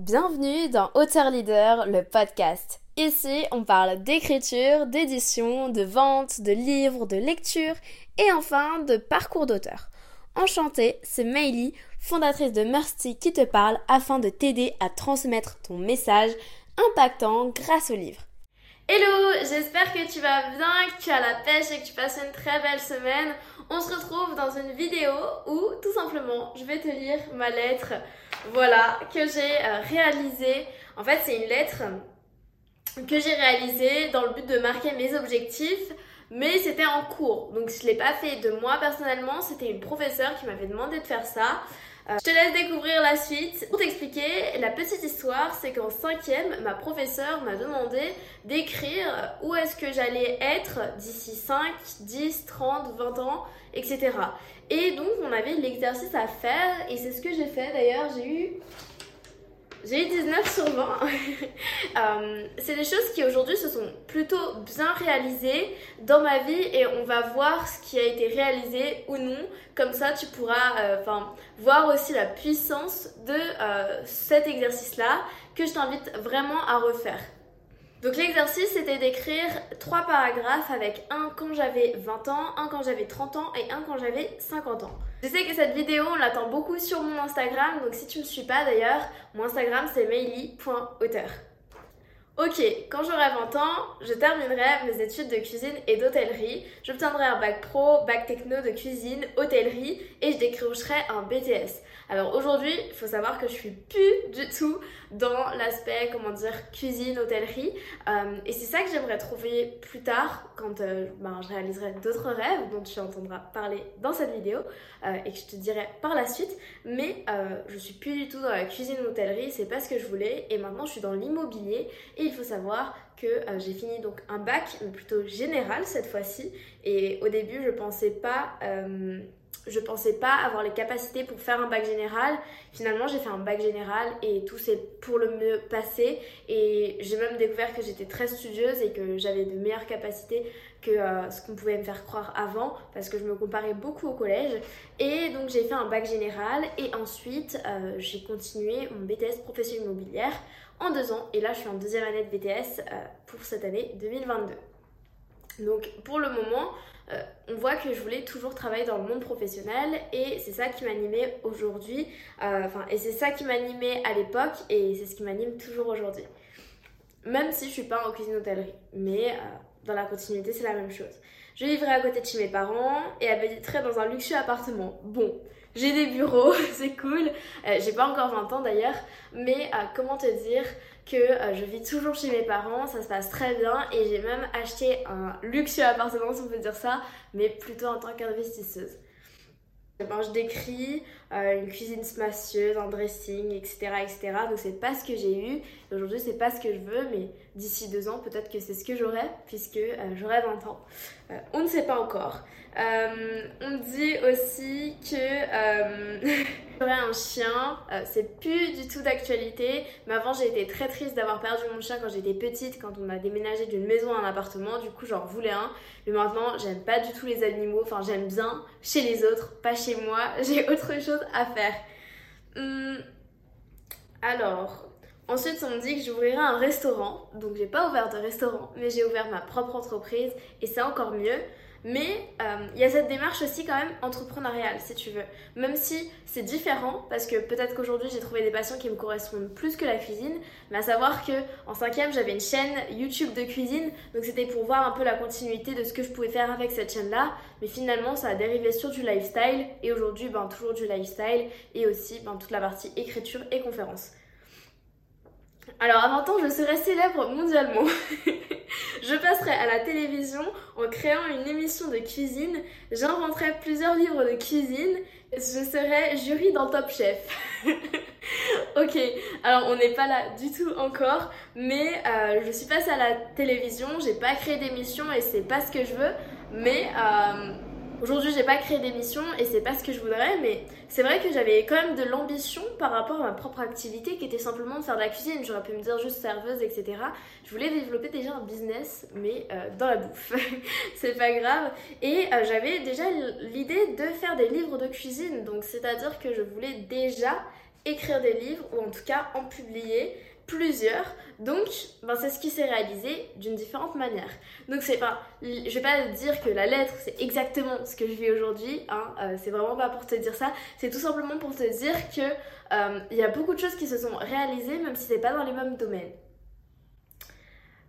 Bienvenue dans Auteur Leader, le podcast. Ici, on parle d'écriture, d'édition, de vente, de livres, de lecture et enfin de parcours d'auteur. Enchantée, c'est Meili, fondatrice de Mercy qui te parle afin de t'aider à transmettre ton message impactant grâce au livre. Hello, j'espère que tu vas bien, que tu as la pêche et que tu passes une très belle semaine. On se retrouve dans une vidéo où tout simplement je vais te lire ma lettre voilà, que j'ai euh, réalisé. En fait, c'est une lettre que j'ai réalisée dans le but de marquer mes objectifs, mais c'était en cours. Donc je ne l'ai pas fait de moi personnellement, c'était une professeure qui m'avait demandé de faire ça. Euh, je te laisse découvrir la suite. Pour t'expliquer, la petite histoire, c'est qu'en cinquième, ma professeure m'a demandé d'écrire où est-ce que j'allais être d'ici 5, 10, 30, 20 ans, etc. Et donc, on avait l'exercice à faire, et c'est ce que j'ai fait d'ailleurs. J'ai eu j'ai eu 19 sur 20. Euh, c'est des choses qui aujourd'hui se sont plutôt bien réalisées dans ma vie et on va voir ce qui a été réalisé ou non. Comme ça, tu pourras euh, voir aussi la puissance de euh, cet exercice-là que je t'invite vraiment à refaire. Donc l'exercice c'était d'écrire trois paragraphes avec un quand j'avais 20 ans, un quand j'avais 30 ans et un quand j'avais 50 ans. Je sais que cette vidéo on l'attend beaucoup sur mon Instagram, donc si tu me suis pas d'ailleurs, mon Instagram c'est maily.auteur. Ok, quand j'aurai 20 ans, je terminerai mes études de cuisine et d'hôtellerie. J'obtiendrai un bac pro, bac techno de cuisine, hôtellerie et je décrocherai un BTS. Alors aujourd'hui, il faut savoir que je suis plus du tout dans l'aspect, comment dire, cuisine, hôtellerie. Euh, et c'est ça que j'aimerais trouver plus tard quand euh, ben, je réaliserai d'autres rêves dont tu entendras parler dans cette vidéo euh, et que je te dirai par la suite. Mais je suis plus du tout dans la cuisine, hôtellerie, c'est pas ce que je voulais. Et maintenant, je suis dans l'immobilier et il faut savoir que euh, j'ai fini donc un bac, mais plutôt général cette fois-ci. Et au début, je pensais pas, euh, je pensais pas avoir les capacités pour faire un bac général. Finalement, j'ai fait un bac général et tout s'est pour le mieux passé. Et j'ai même découvert que j'étais très studieuse et que j'avais de meilleures capacités que euh, ce qu'on pouvait me faire croire avant parce que je me comparais beaucoup au collège. Et donc j'ai fait un bac général et ensuite j'ai continué mon BTS profession immobilière en deux ans. Et là, je suis en deuxième année de BTS euh, pour cette année 2022. Donc pour le moment, euh, on voit que je voulais toujours travailler dans le monde professionnel et c'est ça qui m'animait aujourd'hui. Euh, enfin, et c'est ça qui m'animait à l'époque et c'est ce qui m'anime toujours aujourd'hui. Même si je suis pas en cuisine hôtellerie, mais dans la continuité, c'est la même chose. Je vivrai à côté de chez mes parents et habiterai dans un luxueux appartement. Bon, j'ai des bureaux, c'est cool. Euh, j'ai pas encore 20 ans d'ailleurs, mais euh, comment te dire que euh, je vis toujours chez mes parents, ça se passe très bien et j'ai même acheté un luxueux appartement si on peut dire ça, mais plutôt en tant qu'investisseuse. Je décris une cuisine spacieuse, un dressing, etc. etc. Donc c'est pas ce que j'ai eu. Aujourd'hui c'est pas ce que je veux, mais d'ici deux ans peut-être que c'est ce que j'aurai, puisque j'aurai 20 ans. on ne sait pas encore. Euh, on dit aussi que euh, un chien, euh, c'est plus du tout d'actualité, mais avant j'ai été très triste d'avoir perdu mon chien quand j'étais petite, quand on a déménagé d'une maison à un appartement, du coup j'en voulais un, mais maintenant j'aime pas du tout les animaux, enfin j'aime bien chez les autres, pas chez moi, j'ai autre chose à faire. Hum, alors, Ensuite, on me dit que j'ouvrirai un restaurant. Donc, j'ai pas ouvert de restaurant, mais j'ai ouvert ma propre entreprise. Et c'est encore mieux. Mais euh, il y a cette démarche aussi quand même entrepreneuriale, si tu veux. Même si c'est différent, parce que peut-être qu'aujourd'hui j'ai trouvé des passions qui me correspondent plus que la cuisine, mais à savoir que en cinquième j'avais une chaîne YouTube de cuisine, donc c'était pour voir un peu la continuité de ce que je pouvais faire avec cette chaîne-là. Mais finalement ça a dérivé sur du lifestyle, et aujourd'hui ben, toujours du lifestyle, et aussi ben, toute la partie écriture et conférence. Alors à 20 ans, je serai célèbre mondialement. je passerai à la télévision en créant une émission de cuisine. J'inventerai plusieurs livres de cuisine. Je serai jury dans Top Chef. ok, alors on n'est pas là du tout encore, mais euh, je suis passée à la télévision. J'ai pas créé d'émission et c'est pas ce que je veux, mais euh, Aujourd'hui, j'ai pas créé d'émission et c'est pas ce que je voudrais, mais c'est vrai que j'avais quand même de l'ambition par rapport à ma propre activité qui était simplement de faire de la cuisine. J'aurais pu me dire juste serveuse, etc. Je voulais développer déjà un business, mais euh, dans la bouffe. c'est pas grave. Et euh, j'avais déjà l'idée de faire des livres de cuisine, donc c'est-à-dire que je voulais déjà écrire des livres ou en tout cas en publier plusieurs. Donc, ben, c'est ce qui s'est réalisé d'une différente manière. Donc, c'est pas, je vais pas dire que la lettre c'est exactement ce que je vis aujourd'hui. Hein, euh, c'est vraiment pas pour te dire ça. C'est tout simplement pour te dire que euh, il y a beaucoup de choses qui se sont réalisées, même si c'est pas dans les mêmes domaines.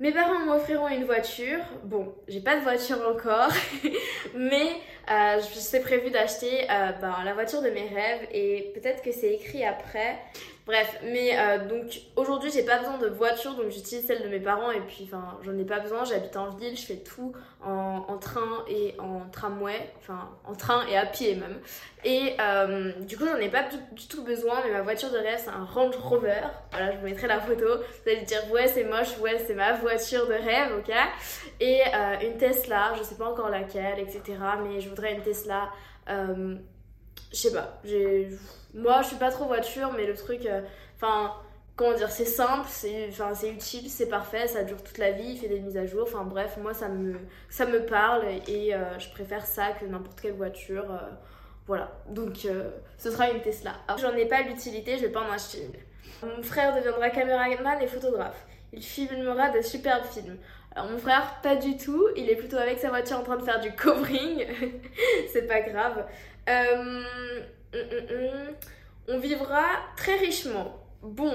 Mes parents m'offriront une voiture. Bon, j'ai pas de voiture encore, mais euh, c'est prévu d'acheter euh, ben, la voiture de mes rêves et peut-être que c'est écrit après. Bref, mais euh, donc aujourd'hui j'ai pas besoin de voiture donc j'utilise celle de mes parents et puis enfin j'en ai pas besoin, j'habite en ville, je fais tout en, train et en tramway, enfin en train et à pied même. Et euh, du coup j'en ai pas du, tout besoin mais ma voiture de rêve c'est un Range Rover, voilà je vous mettrai la photo, vous allez dire ouais c'est moche, ouais c'est ma voiture de rêve, ok? Et euh, une Tesla, je sais pas encore laquelle, etc. Mais je voudrais une Tesla, je sais pas, moi, je suis pas trop voiture, mais le truc, euh, enfin, comment dire, c'est simple, c'est utile, c'est parfait, ça dure toute la vie, il fait des mises à jour. Enfin bref, moi, ça me, ça me parle et euh, je préfère ça que n'importe quelle voiture. Euh, voilà, donc ce sera une Tesla. J'en ai pas l'utilité, je vais pas en acheter une. Mon frère deviendra caméraman et photographe. Il filmera de superbes films. Alors mon frère, pas du tout. Il est plutôt avec sa voiture en train de faire du covering. c'est pas grave. Euh, Mm, mm, mm. on vivra très richement. Bon,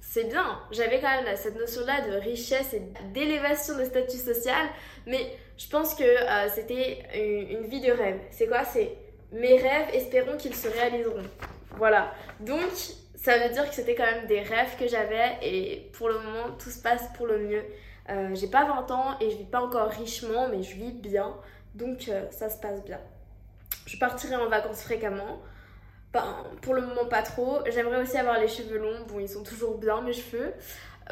c'est bien. J'avais quand même cette notion-là de richesse et d'élévation de statut social, mais je pense que euh, c'était une, vie de rêve. C'est quoi? C'est mes rêves, espérons qu'ils se réaliseront. Voilà. Donc, ça veut dire que c'était quand même des rêves que j'avais et pour le moment, tout se passe pour le mieux. Euh, j'ai pas 20 ans et je vis pas encore richement, mais je vis bien. Donc, ça se passe bien. Je partirai en vacances fréquemment pour le moment pas trop. J'aimerais aussi avoir les cheveux longs. Bon, ils sont toujours bien mes cheveux.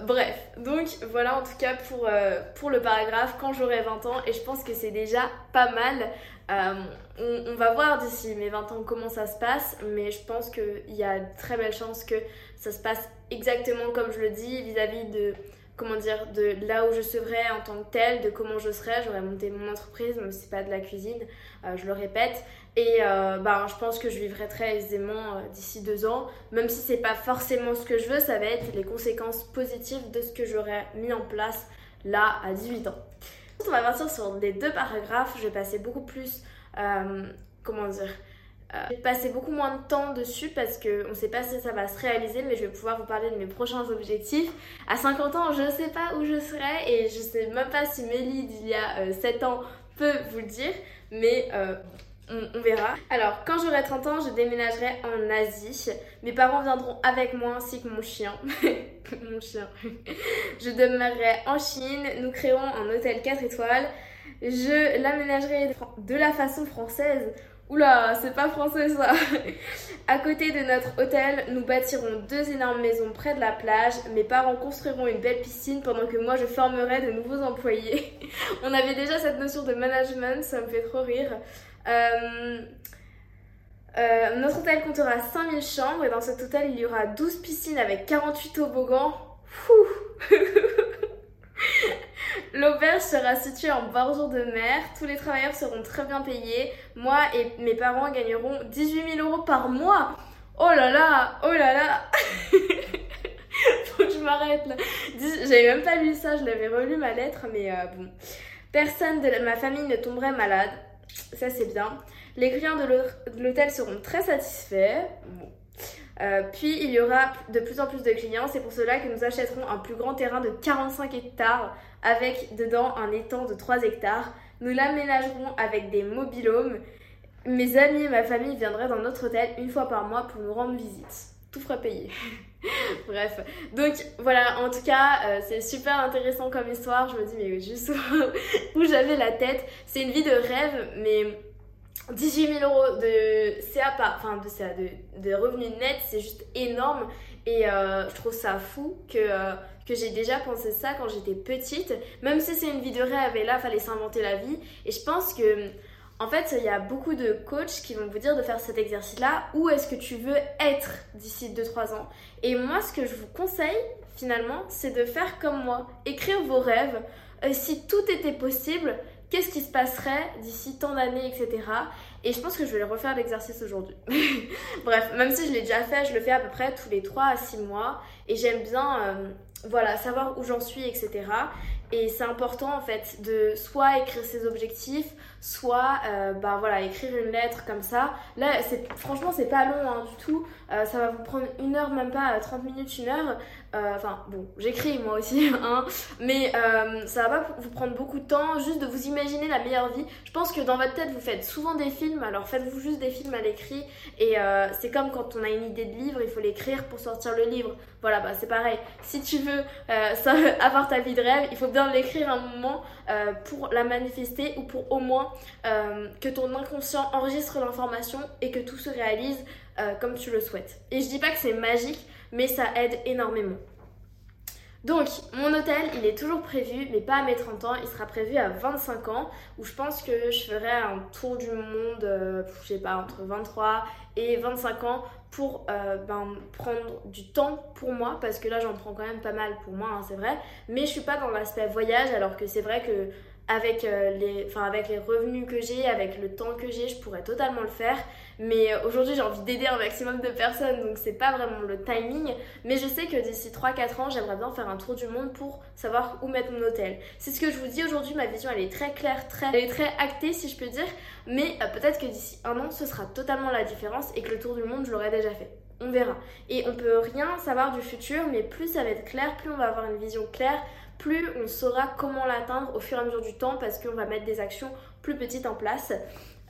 Bref, donc voilà en tout cas pour, euh, pour le paragraphe quand j'aurai 20 ans et je pense que c'est déjà pas mal. Euh, on, va voir d'ici mes 20 ans comment ça se passe, mais je pense qu'il y a de très belles chances que ça se passe exactement comme je le dis vis-à-vis de comment dire, de là où je serais en tant que telle, de comment je serais. J'aurais monté mon entreprise, même si c'est pas de la cuisine, euh, je le répète. Et euh, ben, je pense que je vivrai très aisément euh, d'ici deux ans. Même si c'est pas forcément ce que je veux, ça va être les conséquences positives de ce que j'aurais mis en place là à 18 ans. On va partir sur les deux paragraphes. Je vais passer beaucoup plus, comment dire, euh, je vais passer beaucoup moins de temps dessus parce qu'on ne sait pas si ça va se réaliser, mais je vais pouvoir vous parler de mes prochains objectifs. À 50 ans, je ne sais pas où je serai et je ne sais même pas si Mélie d'il y a 7 euh, ans peut vous le dire, mais euh, on, verra. Alors, quand j'aurai 30 ans, je déménagerai en Asie. Mes parents viendront avec moi ainsi que mon chien. mon chien. je demeurerai en Chine. Nous créerons un hôtel 4 étoiles. Je l'aménagerai de la façon française Oula, c'est pas français ça. à côté de notre hôtel, nous bâtirons deux énormes maisons près de la plage. Mes parents construiront une belle piscine pendant que moi je formerai de nouveaux employés. On avait déjà cette notion de management, ça me fait trop rire. Euh, euh, notre hôtel comptera 5000 chambres et dans cet hôtel il y aura 12 piscines avec 48 toboggans. L'auberge sera située en bordure de mer. Tous les travailleurs seront très bien payés. Moi et mes parents gagneront 18 000 euros par mois. Oh là là, oh là là. Faut que je m'arrête là. J'avais même pas lu ça, je l'avais relu ma lettre, mais euh, bon. Personne de ma famille ne tomberait malade. Ça c'est bien. Les clients de l'hôtel seront très satisfaits. Euh, puis il y aura de plus en plus de clients, c'est pour cela que nous achèterons un plus grand terrain de 45 hectares avec dedans un étang de 3 hectares. Nous l'aménagerons avec des mobilhomes. Mes amis et ma famille viendraient dans notre hôtel une fois par mois pour nous rendre visite. Tout fera payer. Bref, donc voilà, en tout cas, euh, c'est super intéressant comme histoire. Je me dis, mais juste où j'avais la tête. C'est une vie de rêve, mais 18 000 euros de CA, enfin de, CA, de, revenus nets, c'est juste énorme. Et euh, je trouve ça fou que, euh, que j'ai déjà pensé ça quand j'étais petite. Même si c'est une vie de rêve et là, fallait s'inventer la vie. Et je pense que, en fait, il y a beaucoup de coachs qui vont vous dire de faire cet exercice-là. Où est-ce que tu veux être d'ici 2-3 ans Et moi, ce que je vous conseille, finalement, c'est de faire comme moi. Écrire vos rêves. Euh, si tout était possible, qu'est-ce qui se passerait d'ici tant d'années, etc. Et je pense que je vais refaire l'exercice aujourd'hui. Bref, même si je l'ai déjà fait, je le fais à peu près tous les 3 à 6 mois. Et j'aime bien euh, voilà, savoir où j'en suis, etc. Et c'est important en fait de soit écrire ses objectifs, soit euh, bah, voilà, écrire une lettre comme ça. Là, franchement, c'est pas long hein, du tout. Euh, ça va vous prendre une heure, même pas 30 minutes, une heure. Euh, enfin, bon, j'écris moi aussi, hein, mais ça va pas vous prendre beaucoup de temps juste de vous imaginer la meilleure vie. Je pense que dans votre tête, vous faites souvent des films, alors faites-vous juste des films à l'écrit. Et c'est comme quand on a une idée de livre, il faut l'écrire pour sortir le livre. Voilà, bah c'est pareil. Si tu veux avoir ta vie de rêve, il faut bien l'écrire un moment euh, pour la manifester ou pour au moins euh, que ton inconscient enregistre l'information et que tout se réalise euh, comme tu le souhaites. Et je dis pas que c'est magique, mais ça aide énormément. Donc, mon hôtel, il est toujours prévu, mais pas à mes 30 ans. Il sera prévu à 25 ans, où je pense que je ferai un tour du monde, euh, je sais pas, entre 23 et 25 ans pour ben, prendre du temps pour moi, parce que là, j'en prends quand même pas mal pour moi, hein, c'est vrai. Mais je suis pas dans l'aspect voyage, alors que c'est vrai que avec, euh, les, avec les revenus que j'ai, avec le temps que j'ai, je pourrais totalement le faire. Mais euh, aujourd'hui, j'ai envie d'aider un maximum de personnes, donc c'est pas vraiment le timing. Mais je sais que d'ici 3-4 ans, j'aimerais bien faire un tour du monde pour savoir où mettre mon hôtel. C'est ce que je vous dis aujourd'hui, ma vision elle est très claire, très, elle est très actée si je peux dire. Mais euh, peut-être que d'ici un an, ce sera totalement la différence et que le tour du monde, je l'aurai déjà fait on verra. Et on peut rien savoir du futur, mais plus ça va être clair, plus on va avoir une vision claire, plus on saura comment l'atteindre au fur et à mesure du temps parce qu'on va mettre des actions plus petites en place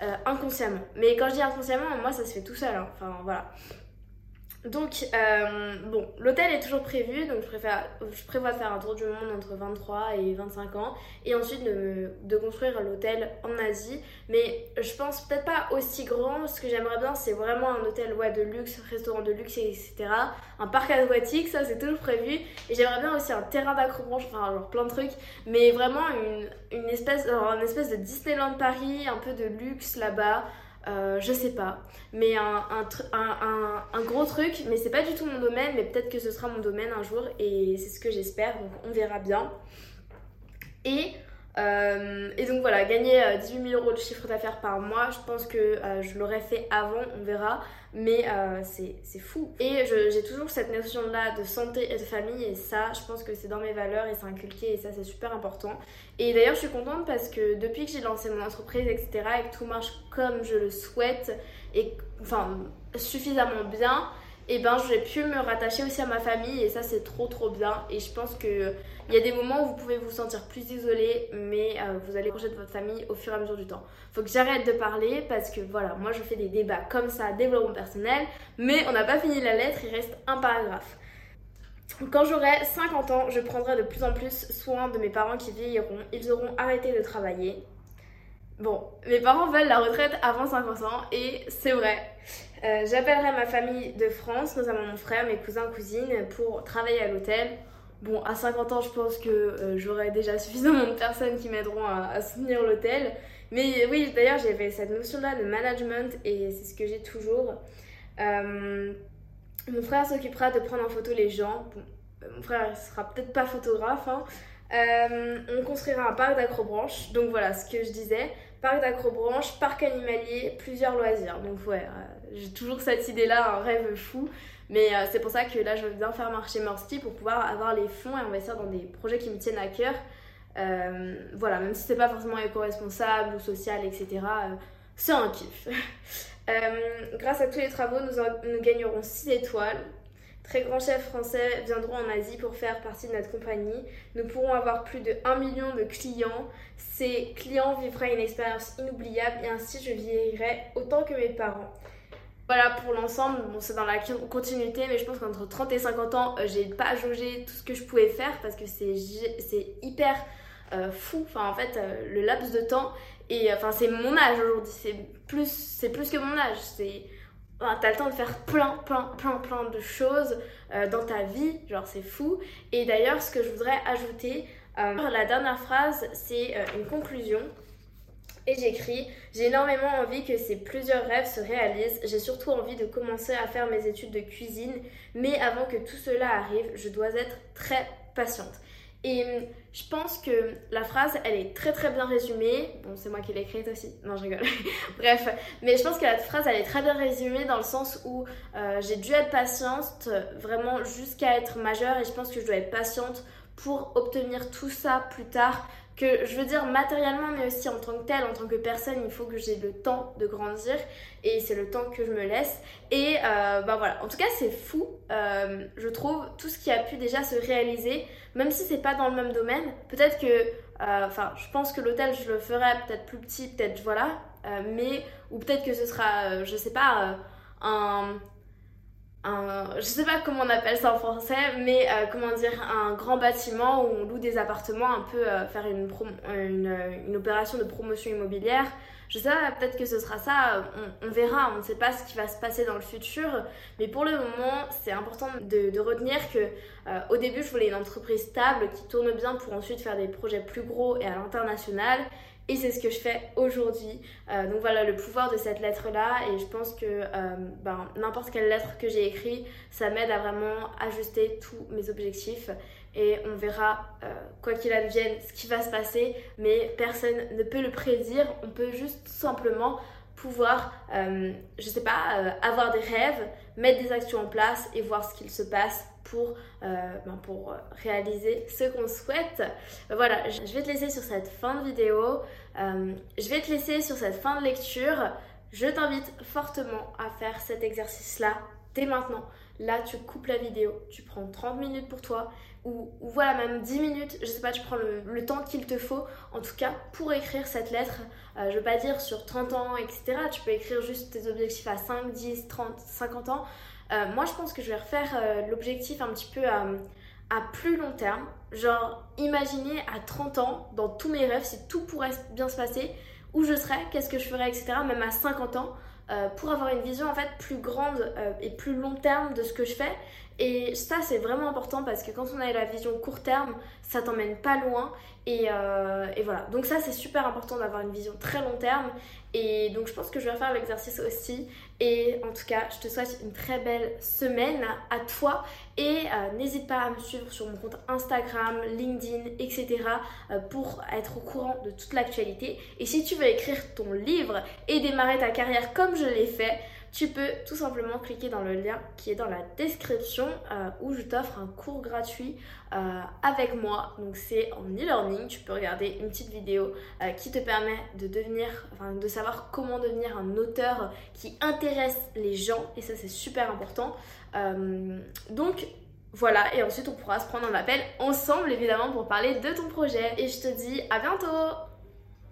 euh, inconsciemment. Mais quand je dis inconsciemment, moi ça se fait tout seul. Hein. Enfin voilà. Donc, euh, bon, l'hôtel est toujours prévu, donc je, prévois de faire un tour du monde entre 23 et 25 ans, et ensuite de, construire l'hôtel en Asie. Mais je pense peut-être pas aussi grand, ce que j'aimerais bien, c'est vraiment un hôtel ouais, de luxe, restaurant de luxe, etc. Un parc aquatique, ça c'est toujours prévu. Et j'aimerais bien aussi un terrain d'acrobranche, enfin, genre plein de trucs, mais vraiment une espèce de Disneyland Paris, un peu de luxe là-bas. Euh, je sais pas, mais un, un, gros truc, mais c'est pas du tout mon domaine, mais peut-être que ce sera mon domaine un jour et c'est ce que j'espère, donc on verra bien. Et, euh, et donc voilà, gagner 18 euh, 000 euros de chiffre d'affaires par mois, je pense que je l'aurais fait avant, on verra, mais c'est fou. Et j'ai toujours cette notion-là de santé et de famille, et ça, je pense que c'est dans mes valeurs et c'est inculqué, et ça, c'est super important. Et d'ailleurs, je suis contente parce que depuis que j'ai lancé mon entreprise, etc., et que tout marche comme je le souhaite, et enfin, suffisamment bien, et eh ben j'ai pu me rattacher aussi à ma famille et ça c'est trop trop bien et je pense que il y a des moments où vous pouvez vous sentir plus isolé mais euh, vous allez projeter de votre famille au fur et à mesure du temps. Faut que j'arrête de parler parce que voilà, moi je fais des débats comme ça, développement personnel, mais on n'a pas fini la lettre, il reste un paragraphe. Quand j'aurai 50 ans, je prendrai de plus en plus soin de mes parents qui vieilliront. Ils auront arrêté de travailler. Bon, mes parents veulent la retraite avant 50 ans et c'est vrai. Euh, j'appellerai ma famille de France, notamment mon frère, mes cousins, cousines, pour travailler à l'hôtel. Bon, à 50 ans, je pense que euh, j'aurai déjà suffisamment de personnes qui m'aideront à, soutenir l'hôtel. Mais oui, d'ailleurs, j'avais cette notion-là de management et c'est ce que j'ai toujours. Euh, mon frère s'occupera de prendre en photo les gens. Mon frère ne sera peut-être pas photographe. Hein. On construira un parc d'acrobranche. Donc voilà ce que je disais. Parc d'acrobranche, parc animalier, plusieurs loisirs. Donc ouais, euh, j'ai toujours cette idée-là, un rêve fou. Mais c'est pour ça que là, je veux bien faire marcher Morsti pour pouvoir avoir les fonds et investir dans des projets qui me tiennent à cœur. voilà, même si c'est pas forcément éco-responsable ou social, etc. c'est un kiff. Euh, grâce à tous les travaux, nous, gagnerons 6 étoiles. Très grands chefs français viendront en Asie pour faire partie de notre compagnie. Nous pourrons avoir plus de 1 million de clients. Ces clients vivraient une expérience inoubliable et ainsi je vieillirai autant que mes parents. Voilà pour l'ensemble, bon, c'est dans la continuité, mais je pense qu'entre 30 et 50 ans, euh, j'ai pas jaugé tout ce que je pouvais faire parce que c'est hyper euh, fou. Enfin, en fait, le laps de temps et enfin, c'est mon âge aujourd'hui, c'est plus, plus que mon âge. C'est, t'as le temps de faire plein, plein, plein, plein de choses euh, dans ta vie, genre c'est fou. Et d'ailleurs, ce que je voudrais ajouter, euh, la dernière phrase, c'est euh, une conclusion. Et j'écris J'ai énormément envie que ces plusieurs rêves se réalisent. J'ai surtout envie de commencer à faire mes études de cuisine. Mais avant que tout cela arrive, je dois être très patiente. Et hum, je pense que la phrase, elle est très très bien résumée. Bon, c'est moi qui l'ai écrite aussi. Non, je rigole. Bref, mais je pense que la phrase, elle est très bien résumée dans le sens où euh, j'ai dû être patiente vraiment jusqu'à être majeure et je pense que je dois être patiente pour obtenir tout ça plus tard que je veux dire matériellement mais aussi en tant que telle, en tant que personne, il faut que j'ai le temps de grandir et c'est le temps que je me laisse. Et euh, bah voilà, en tout cas c'est fou, euh, je trouve, tout ce qui a pu déjà se réaliser, même si c'est pas dans le même domaine. Peut-être que, euh, enfin, je pense que l'hôtel je le ferai peut-être plus petit, peut-être voilà, mais ou peut-être que ce sera, je sais pas, un un, je sais pas comment on appelle ça en français, mais euh, comment dire, un grand bâtiment où on loue des appartements, un peu euh, faire une, une, une, opération de promotion immobilière. Je sais pas, peut-être que ce sera ça, on, verra, on ne sait pas ce qui va se passer dans le futur, mais pour le moment, c'est important de, retenir que euh, au début, je voulais une entreprise stable qui tourne bien pour ensuite faire des projets plus gros et à l'international et c'est ce que je fais aujourd'hui. Euh, donc voilà le pouvoir de cette lettre-là. Et je pense que euh, ben, n'importe quelle lettre que j'ai écrite, ça m'aide à vraiment ajuster tous mes objectifs. Et on verra, euh, quoi qu'il advienne, ce qui va se passer. Mais personne ne peut le prédire. On peut juste simplement pouvoir, je sais pas, avoir des rêves, mettre des actions en place et voir ce qu'il se passe pour, euh, ben pour réaliser ce qu'on souhaite. Voilà, je vais te laisser sur cette fin de vidéo. Euh, je vais te laisser sur cette fin de lecture. Je t'invite fortement à faire cet exercice-là dès maintenant. Là, tu coupes la vidéo, tu prends 30 minutes pour toi, ou, voilà, même 10 minutes, je sais pas, tu prends le, temps qu'il te faut, en tout cas, pour écrire cette lettre. Euh, je veux pas dire sur 30 ans, etc. Tu peux écrire juste tes objectifs à 5, 10, 30, 50 ans. Euh, moi, je pense que je vais refaire euh, l'objectif un petit peu à, plus long terme. Genre, imaginez à 30 ans, dans tous mes rêves, si tout pourrait bien se passer, où je serais, qu'est-ce que je ferais, etc. Même à 50 ans, euh, pour avoir une vision en fait plus grande et plus long terme de ce que je fais. Et ça, c'est vraiment important parce que quand on a la vision court terme, ça t'emmène pas loin. Et, et, voilà. Donc, ça, c'est super important d'avoir une vision très long terme. Et donc, je pense que je vais faire l'exercice aussi. Et en tout cas, je te souhaite une très belle semaine à toi et euh, n'hésite pas à me suivre sur mon compte Instagram, LinkedIn, etc. Euh, pour être au courant de toute l'actualité. Et si tu veux écrire ton livre et démarrer ta carrière comme je l'ai fait, tu peux tout simplement cliquer dans le lien qui est dans la description euh, où je t'offre un cours gratuit euh, avec moi. Donc c'est en e-learning, tu peux regarder une petite vidéo euh, qui te permet de devenir, enfin de savoir comment devenir un auteur qui intéresse les gens et ça c'est super important. donc voilà, et ensuite on pourra se prendre un appel ensemble évidemment pour parler de ton projet. Et je te dis à bientôt